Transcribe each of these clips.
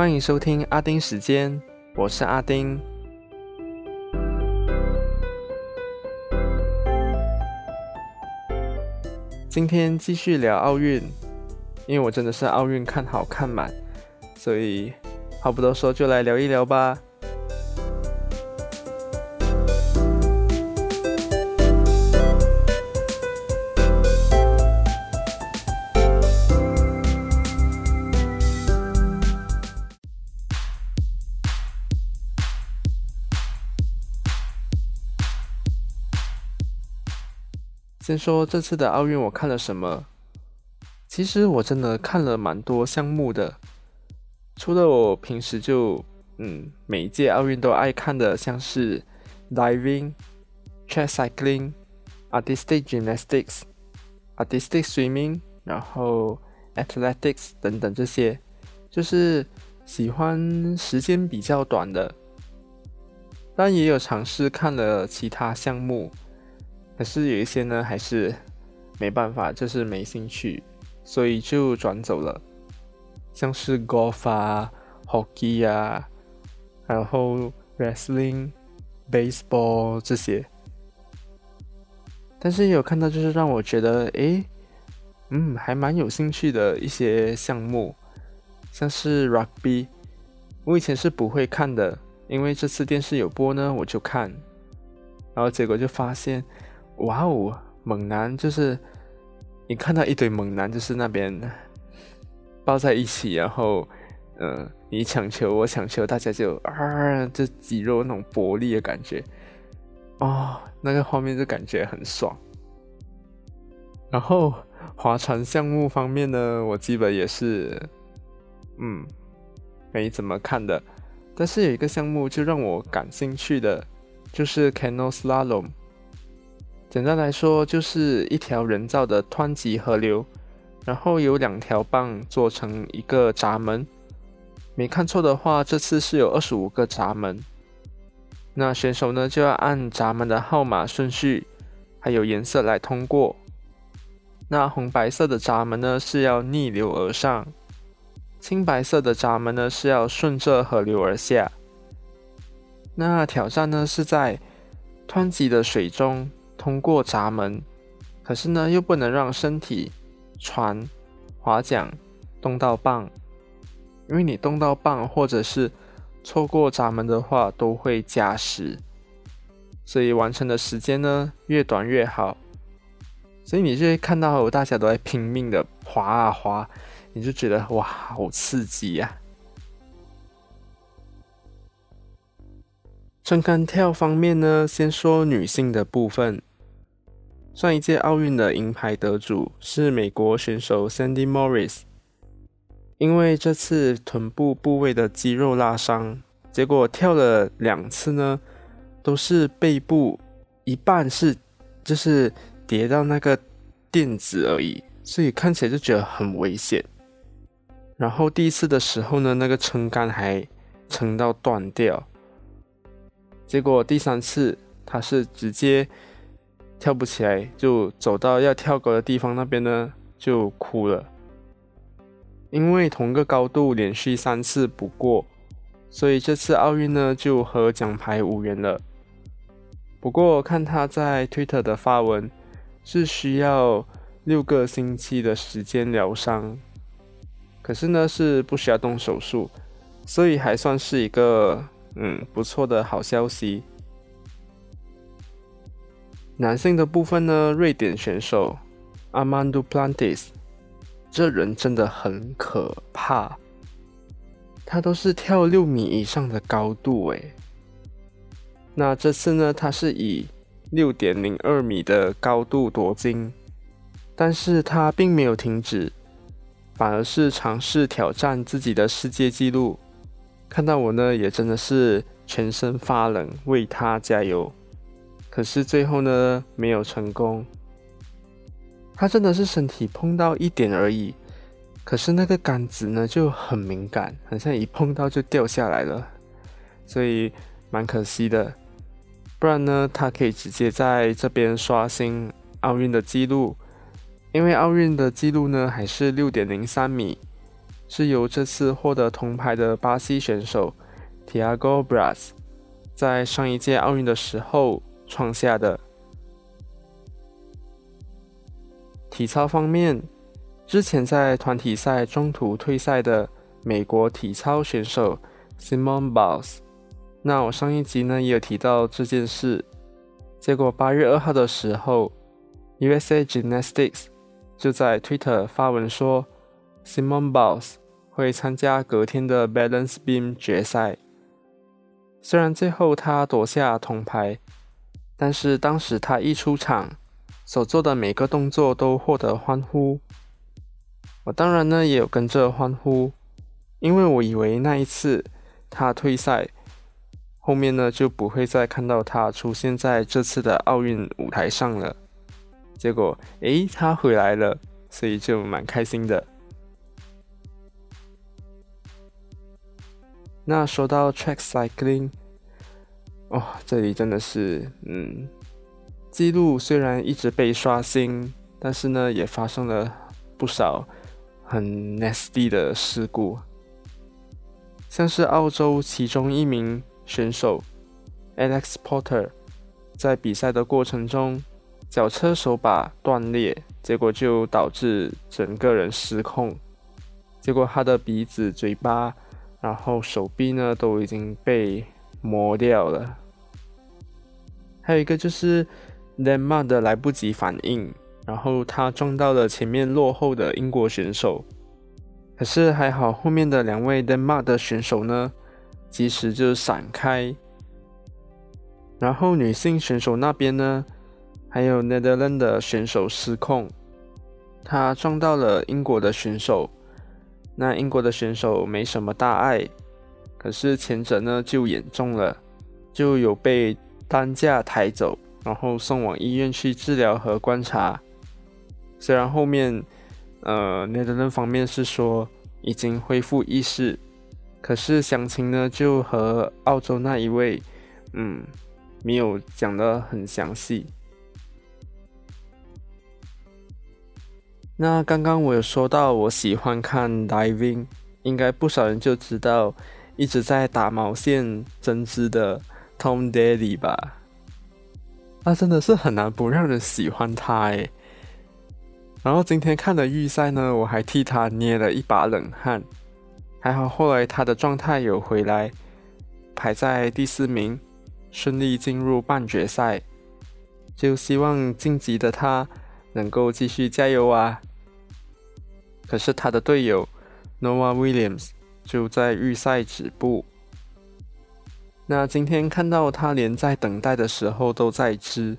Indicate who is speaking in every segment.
Speaker 1: 欢迎收听阿丁时间，我是阿丁。今天继续聊奥运，因为我真的是奥运看好看满，所以话不多说，就来聊一聊吧。先说这次的奥运我看了什么？其实我真的看了蛮多项目的，除了我平时就嗯每一届奥运都爱看的，像是 diving、track cycling、artistic gymnastics、artistic swimming，然后 athletics 等等这些，就是喜欢时间比较短的，但也有尝试看了其他项目。可是有一些呢，还是没办法，就是没兴趣，所以就转走了。像是 golf 啊、hockey 啊，然后 wrestling、baseball 这些。但是有看到就是让我觉得，诶，嗯，还蛮有兴趣的一些项目，像是 rugby，我以前是不会看的，因为这次电视有播呢，我就看，然后结果就发现。哇哦，猛男就是你看到一堆猛男，就是那边抱在一起，然后，嗯，你抢球，我抢球，大家就啊，这肌肉那种搏力的感觉，哦，那个画面就感觉很爽。然后划船项目方面呢，我基本也是，嗯，没怎么看的，但是有一个项目就让我感兴趣的，就是 canoe slalom。简单来说，就是一条人造的湍急河流，然后有两条棒做成一个闸门。没看错的话，这次是有二十五个闸门。那选手呢就要按闸门的号码顺序，还有颜色来通过。那红白色的闸门呢是要逆流而上，青白色的闸门呢是要顺着河流而下。那挑战呢是在湍急的水中。通过闸门，可是呢，又不能让身体、船、划桨动到棒，因为你动到棒或者是错过闸门的话，都会加时，所以完成的时间呢越短越好。所以你就会看到大家都在拼命的划啊划，你就觉得哇，好刺激呀！撑杆跳方面呢，先说女性的部分。上一届奥运的银牌得主是美国选手 Sandy Morris，因为这次臀部部位的肌肉拉伤，结果跳了两次呢，都是背部一半是就是跌到那个垫子而已，所以看起来就觉得很危险。然后第一次的时候呢，那个撑杆还撑到断掉，结果第三次他是直接。跳不起来，就走到要跳高的地方那边呢，就哭了。因为同个高度连续三次不过，所以这次奥运呢就和奖牌无缘了。不过看他在 Twitter 的发文，是需要六个星期的时间疗伤，可是呢是不需要动手术，所以还算是一个嗯不错的好消息。男性的部分呢？瑞典选手 Armando Plantis，这人真的很可怕。他都是跳六米以上的高度诶。那这次呢，他是以六点零二米的高度夺金，但是他并没有停止，反而是尝试挑战自己的世界纪录。看到我呢，也真的是全身发冷，为他加油。可是最后呢，没有成功。他真的是身体碰到一点而已，可是那个杆子呢就很敏感，好像一碰到就掉下来了，所以蛮可惜的。不然呢，他可以直接在这边刷新奥运的记录，因为奥运的记录呢还是六点零三米，是由这次获得铜牌的巴西选手 Tiago Braz 在上一届奥运的时候创下的。体操方面，之前在团体赛中途退赛的美国体操选手 Simone Biles，那我上一集呢也有提到这件事。结果八月二号的时候，USA Gymnastics 就在 Twitter 发文说，Simone Biles 会参加隔天的 Balance Beam 决赛。虽然最后他夺下铜牌，但是当时他一出场。所做的每个动作都获得欢呼，我当然呢也有跟着欢呼，因为我以为那一次他退赛，后面呢就不会再看到他出现在这次的奥运舞台上了。结果，诶，他回来了，所以就蛮开心的。那说到 track cycling，哦，这里真的是，嗯。记录虽然一直被刷新，但是呢，也发生了不少很 nasty 的事故，像是澳洲其中一名选手 Alex Porter 在比赛的过程中，脚车手把断裂，结果就导致整个人失控，结果他的鼻子、嘴巴，然后手臂呢都已经被磨掉了，还有一个就是。d e n m 的来不及反应，然后他撞到了前面落后的英国选手。可是还好，后面的两位 d e n m 的选手呢，及时就闪开。然后女性选手那边呢，还有 Netherlands 的选手失控，他撞到了英国的选手。那英国的选手没什么大碍，可是前者呢就严重了，就有被担架抬走。然后送往医院去治疗和观察。虽然后面，呃，内德兰方面是说已经恢复意识，可是详情呢就和澳洲那一位，嗯，没有讲得很详细。那刚刚我有说到我喜欢看 diving，应该不少人就知道一直在打毛线针织的 Tom Daly 吧。那真的是很难不让人喜欢他诶。然后今天看的预赛呢，我还替他捏了一把冷汗。还好后来他的状态有回来，排在第四名，顺利进入半决赛。就希望晋级的他能够继续加油啊！可是他的队友 Noah Williams 就在预赛止步。那今天看到他连在等待的时候都在织，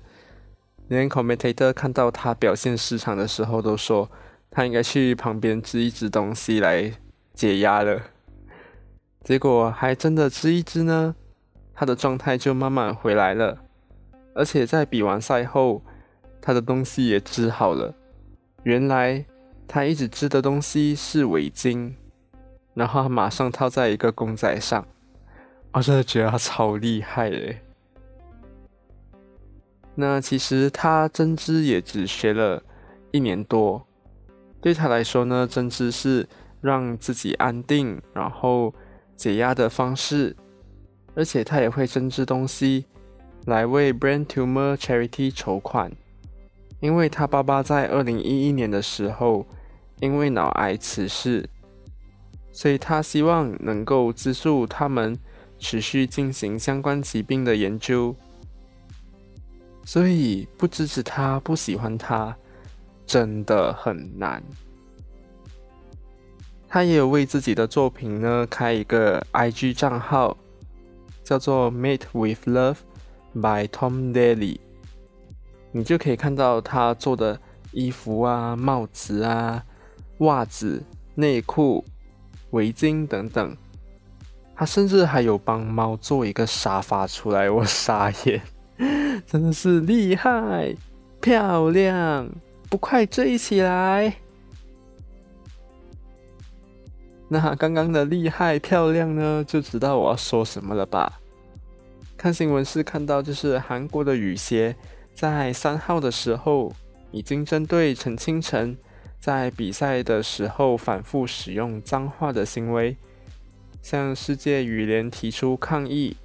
Speaker 1: 连 commentator 看到他表现失常的时候都说他应该去旁边织一织东西来解压了。结果还真的织一织呢，他的状态就慢慢回来了，而且在比完赛后，他的东西也织好了。原来他一直织的东西是围巾，然后他马上套在一个公仔上。我真的觉得他超厉害嘞！那其实他针织也只学了一年多，对他来说呢，针织是让自己安定然后解压的方式，而且他也会针织东西来为 Brain Tumor Charity 筹款，因为他爸爸在二零一一年的时候因为脑癌辞世，所以他希望能够资助他们。持续进行相关疾病的研究，所以不支持他、不喜欢他，真的很难。他也有为自己的作品呢开一个 IG 账号，叫做 Made with Love by Tom Daly，你就可以看到他做的衣服啊、帽子啊、袜子、内裤、围巾等等。他甚至还有帮猫做一个沙发出来，我傻眼，真的是厉害、漂亮，不快追起来！那刚刚的厉害、漂亮呢，就知道我要说什么了吧？看新闻是看到，就是韩国的雨鞋在三号的时候，已经针对陈清晨在比赛的时候反复使用脏话的行为，向世界羽联提出抗议。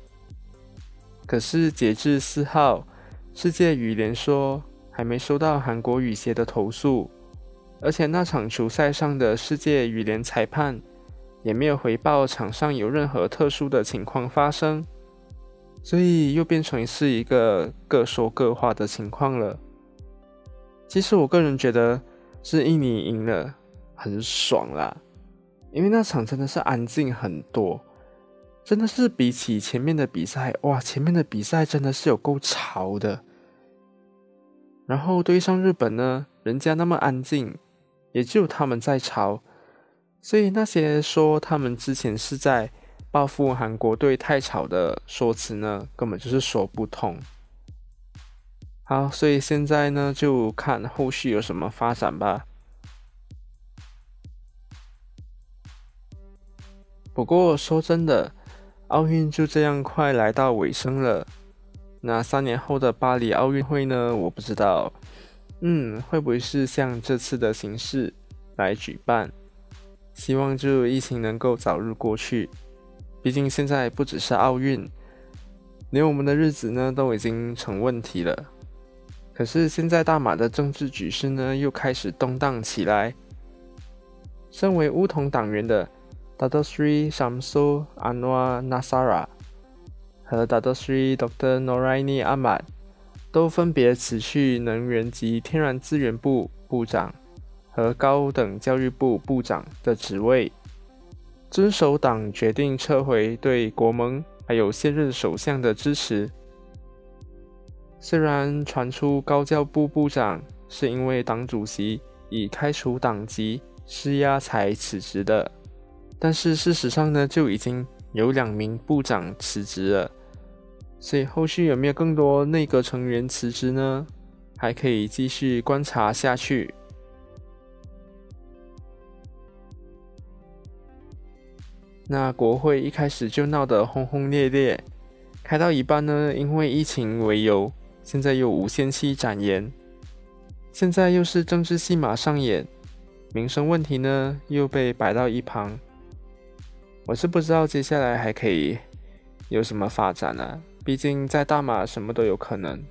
Speaker 1: 可是截至四号，世界羽联说还没收到韩国羽协的投诉，而且那场球赛上的世界羽联裁判也没有回报场上有任何特殊的情况发生。所以又变成是一个各说各话的情况了。其实我个人觉得是印尼赢了，很爽啦，因为那场真的是安静很多，真的是比起前面的比赛，哇，前面的比赛真的是有够吵的。然后对上日本呢，人家那么安静，也只有他们在吵，所以那些说他们之前是在。报复韩国队太吵的说辞呢，根本就是说不通。好，所以现在呢，就看后续有什么发展吧。不过说真的，奥运就这样快来到尾声了。那三年后的巴黎奥运会呢？我不知道，嗯，会不会是像这次的形式来举办？希望就疫情能够早日过去。毕竟现在不只是奥运，连我们的日子呢都已经成问题了。可是现在大马的政治局势呢又开始动荡起来。身为乌统党员的 Dato Sri Shamsu Anwar Nasara 和 Dato Sri Dr. Noraini Ahmad 都分别辞去能源及天然资源部部长和高等教育部部长的职位。遵守党决定撤回对国盟还有现任首相的支持。虽然传出高教部部长是因为党主席以开除党籍施压才辞职的，但是事实上呢，就已经有两名部长辞职了。所以后续有没有更多内阁成员辞职呢？还可以继续观察下去。那国会一开始就闹得轰轰烈烈，开到一半呢，因为疫情为由，现在又无限期展延，现在又是政治戏码上演，民生问题呢又被摆到一旁。我是不知道接下来还可以有什么发展啊，毕竟在大马什么都有可能。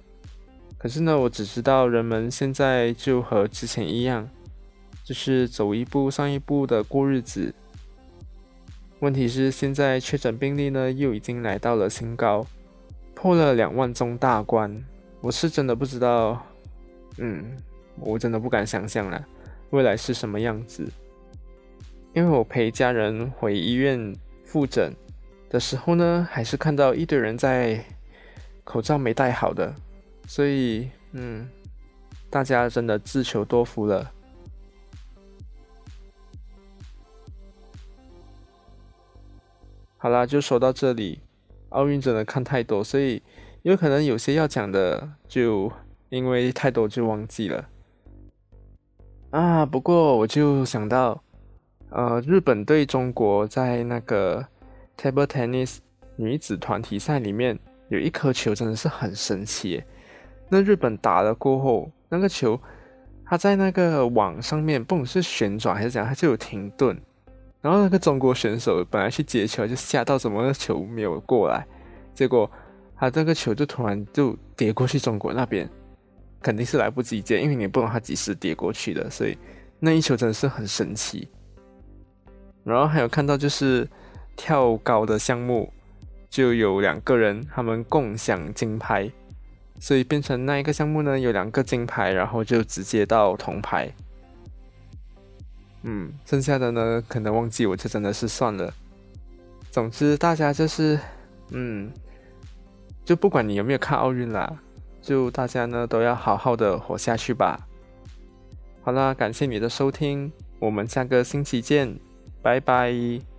Speaker 1: 可是呢，我只知道人们现在就和之前一样，就是走一步上一步的过日子。问题是，现在确诊病例呢又已经来到了新高，破了两万宗大关。我是真的不知道，嗯，我真的不敢想象了，未来是什么样子。因为我陪家人回医院复诊的时候呢，还是看到一堆人在口罩没戴好的，所以，嗯，大家真的自求多福了。好啦，就说到这里。奥运真的看太多，所以有可能有些要讲的，就因为太多就忘记了。啊，不过我就想到，呃，日本对中国在那个 table tennis 女子团体赛里面有一颗球真的是很神奇。那日本打了过后，那个球它在那个网上面，不管是旋转还是怎样，它就有停顿。然后那个中国选手本来去接球，就吓到怎么球没有过来，结果他这个球就突然就跌过去中国那边，肯定是来不及接，因为你不知道他几时跌过去的，所以那一球真的是很神奇。然后还有看到就是跳高的项目，就有两个人他们共享金牌，所以变成那一个项目呢有两个金牌，然后就直接到铜牌。嗯，剩下的呢，可能忘记我就真的是算了。总之，大家就是，嗯，就不管你有没有看奥运啦，就大家呢都要好好的活下去吧。好啦，感谢你的收听，我们下个星期见，拜拜。